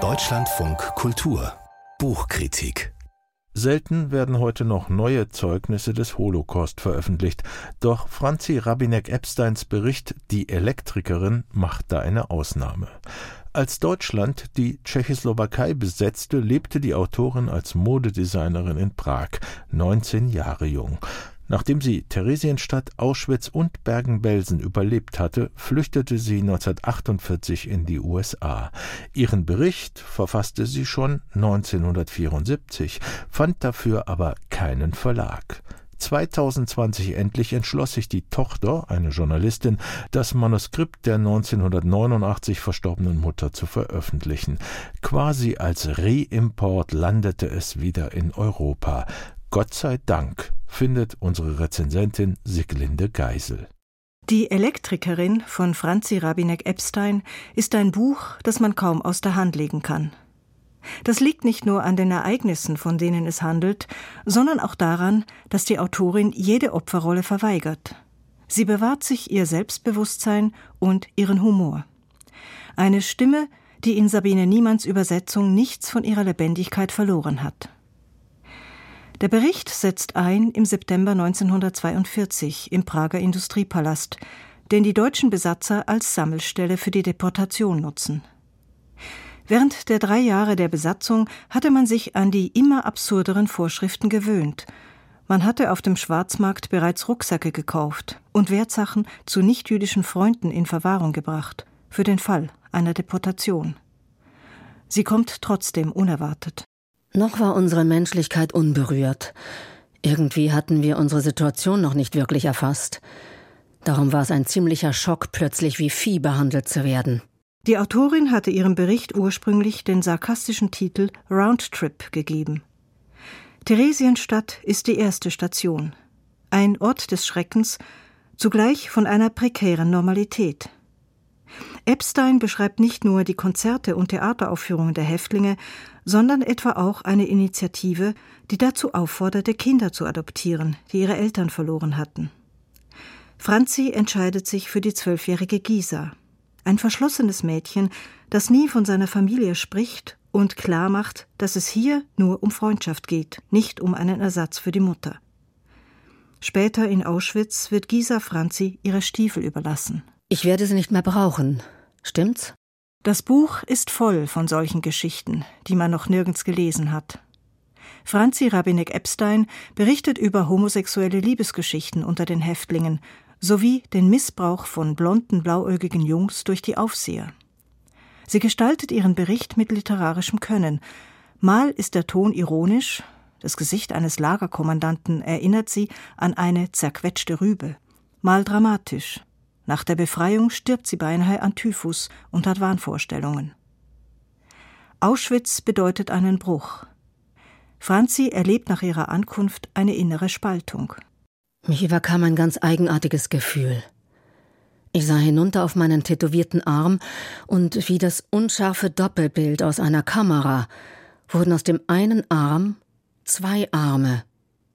Deutschlandfunk Kultur Buchkritik Selten werden heute noch neue Zeugnisse des Holocaust veröffentlicht, doch Franzi Rabinek-Epsteins Bericht Die Elektrikerin macht da eine Ausnahme. Als Deutschland die Tschechoslowakei besetzte, lebte die Autorin als Modedesignerin in Prag, 19 Jahre jung. Nachdem sie Theresienstadt, Auschwitz und Bergen-Belsen überlebt hatte, flüchtete sie 1948 in die USA. Ihren Bericht verfasste sie schon 1974, fand dafür aber keinen Verlag. 2020 endlich entschloss sich die Tochter, eine Journalistin, das Manuskript der 1989 verstorbenen Mutter zu veröffentlichen. Quasi als Reimport landete es wieder in Europa. Gott sei Dank, findet unsere Rezensentin Siglinde Geisel. Die Elektrikerin von Franzi Rabinek-Epstein ist ein Buch, das man kaum aus der Hand legen kann. Das liegt nicht nur an den Ereignissen, von denen es handelt, sondern auch daran, dass die Autorin jede Opferrolle verweigert. Sie bewahrt sich ihr Selbstbewusstsein und ihren Humor. Eine Stimme, die in Sabine Niemanns Übersetzung nichts von ihrer Lebendigkeit verloren hat. Der Bericht setzt ein im September 1942 im Prager Industriepalast, den die deutschen Besatzer als Sammelstelle für die Deportation nutzen. Während der drei Jahre der Besatzung hatte man sich an die immer absurderen Vorschriften gewöhnt. Man hatte auf dem Schwarzmarkt bereits Rucksäcke gekauft und Wertsachen zu nichtjüdischen Freunden in Verwahrung gebracht, für den Fall einer Deportation. Sie kommt trotzdem unerwartet. Noch war unsere Menschlichkeit unberührt. Irgendwie hatten wir unsere Situation noch nicht wirklich erfasst. Darum war es ein ziemlicher Schock, plötzlich wie Vieh behandelt zu werden. Die Autorin hatte ihrem Bericht ursprünglich den sarkastischen Titel Roundtrip gegeben. Theresienstadt ist die erste Station. Ein Ort des Schreckens, zugleich von einer prekären Normalität. Epstein beschreibt nicht nur die Konzerte und Theateraufführungen der Häftlinge, sondern etwa auch eine Initiative, die dazu aufforderte, Kinder zu adoptieren, die ihre Eltern verloren hatten. Franzi entscheidet sich für die zwölfjährige Gisa, ein verschlossenes Mädchen, das nie von seiner Familie spricht und klar macht, dass es hier nur um Freundschaft geht, nicht um einen Ersatz für die Mutter. Später in Auschwitz wird Gisa Franzi ihre Stiefel überlassen. Ich werde sie nicht mehr brauchen. Stimmt's? Das Buch ist voll von solchen Geschichten, die man noch nirgends gelesen hat. Franzi Rabinek-Epstein berichtet über homosexuelle Liebesgeschichten unter den Häftlingen sowie den Missbrauch von blonden, blauäugigen Jungs durch die Aufseher. Sie gestaltet ihren Bericht mit literarischem Können. Mal ist der Ton ironisch, das Gesicht eines Lagerkommandanten erinnert sie an eine zerquetschte Rübe, mal dramatisch, nach der Befreiung stirbt sie beinahe an Typhus und hat Wahnvorstellungen. Auschwitz bedeutet einen Bruch. Franzi erlebt nach ihrer Ankunft eine innere Spaltung. Mich überkam ein ganz eigenartiges Gefühl. Ich sah hinunter auf meinen tätowierten Arm und wie das unscharfe Doppelbild aus einer Kamera wurden aus dem einen Arm zwei Arme,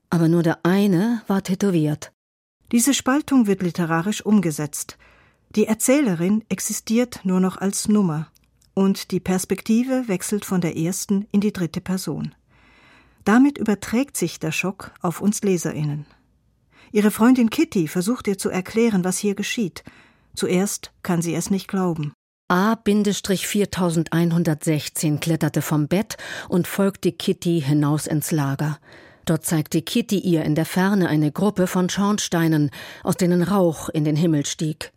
aber nur der eine war tätowiert. Diese Spaltung wird literarisch umgesetzt. Die Erzählerin existiert nur noch als Nummer und die Perspektive wechselt von der ersten in die dritte Person. Damit überträgt sich der Schock auf uns Leserinnen. Ihre Freundin Kitty versucht ihr zu erklären, was hier geschieht. Zuerst kann sie es nicht glauben. A-4116 kletterte vom Bett und folgte Kitty hinaus ins Lager. Dort zeigte Kitty ihr in der Ferne eine Gruppe von Schornsteinen, aus denen Rauch in den Himmel stieg.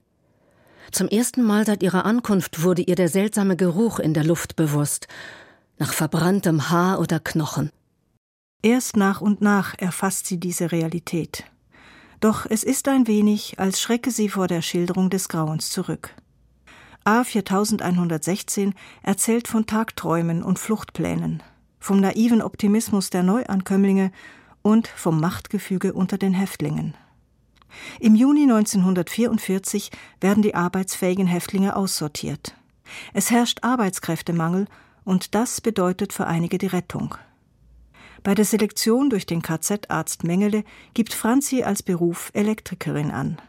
Zum ersten Mal seit ihrer Ankunft wurde ihr der seltsame Geruch in der Luft bewusst, nach verbranntem Haar oder Knochen. Erst nach und nach erfasst sie diese Realität. Doch es ist ein wenig, als schrecke sie vor der Schilderung des Grauens zurück. A 4116 erzählt von Tagträumen und Fluchtplänen, vom naiven Optimismus der Neuankömmlinge und vom Machtgefüge unter den Häftlingen. Im Juni 1944 werden die arbeitsfähigen Häftlinge aussortiert. Es herrscht Arbeitskräftemangel und das bedeutet für einige die Rettung. Bei der Selektion durch den KZ-Arzt Mengele gibt Franzi als Beruf Elektrikerin an.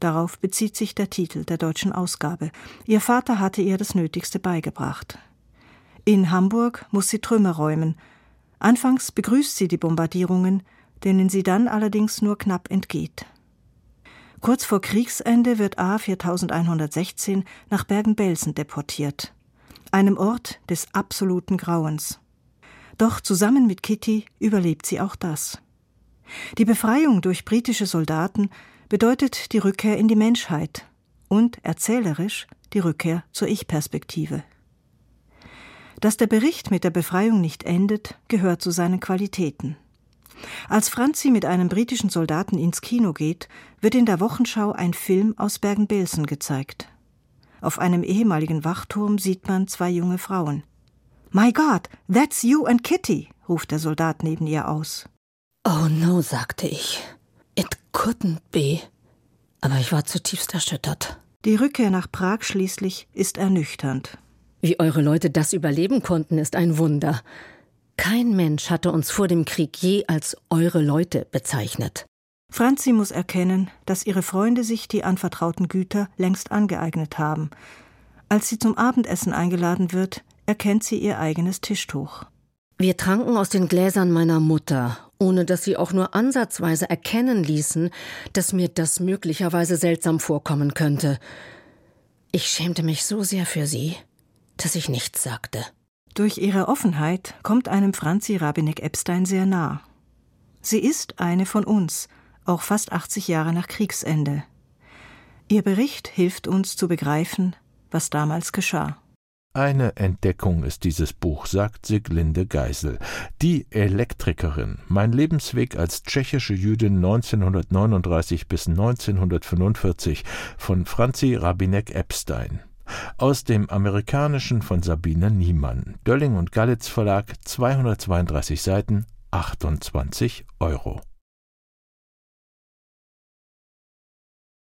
Darauf bezieht sich der Titel der deutschen Ausgabe. Ihr Vater hatte ihr das Nötigste beigebracht. In Hamburg muss sie Trümmer räumen. Anfangs begrüßt sie die Bombardierungen, denen sie dann allerdings nur knapp entgeht. Kurz vor Kriegsende wird A 4116 nach Bergen-Belsen deportiert, einem Ort des absoluten Grauens. Doch zusammen mit Kitty überlebt sie auch das. Die Befreiung durch britische Soldaten bedeutet die Rückkehr in die Menschheit und erzählerisch die Rückkehr zur Ich-Perspektive. Dass der Bericht mit der Befreiung nicht endet, gehört zu seinen Qualitäten. Als Franzi mit einem britischen Soldaten ins Kino geht, wird in der Wochenschau ein Film aus Bergen-Belsen gezeigt. Auf einem ehemaligen Wachturm sieht man zwei junge Frauen. My God, that's you and Kitty, ruft der Soldat neben ihr aus. Oh no, sagte ich. It couldn't be. Aber ich war zutiefst erschüttert. Die Rückkehr nach Prag schließlich ist ernüchternd. Wie eure Leute das überleben konnten, ist ein Wunder. Kein Mensch hatte uns vor dem Krieg je als eure Leute bezeichnet. Franzi muss erkennen, dass ihre Freunde sich die anvertrauten Güter längst angeeignet haben. Als sie zum Abendessen eingeladen wird, erkennt sie ihr eigenes Tischtuch. Wir tranken aus den Gläsern meiner Mutter, ohne dass sie auch nur ansatzweise erkennen ließen, dass mir das möglicherweise seltsam vorkommen könnte. Ich schämte mich so sehr für sie, dass ich nichts sagte. Durch ihre Offenheit kommt einem Franzi Rabinek-Epstein sehr nah. Sie ist eine von uns, auch fast 80 Jahre nach Kriegsende. Ihr Bericht hilft uns zu begreifen, was damals geschah. Eine Entdeckung ist dieses Buch, sagt Siglinde Geisel. Die Elektrikerin. Mein Lebensweg als tschechische Jüdin 1939 bis 1945 von Franzi Rabinek-Epstein. Aus dem amerikanischen von Sabine Niemann. Dölling und Gallitz Verlag, 232 Seiten, 28 Euro.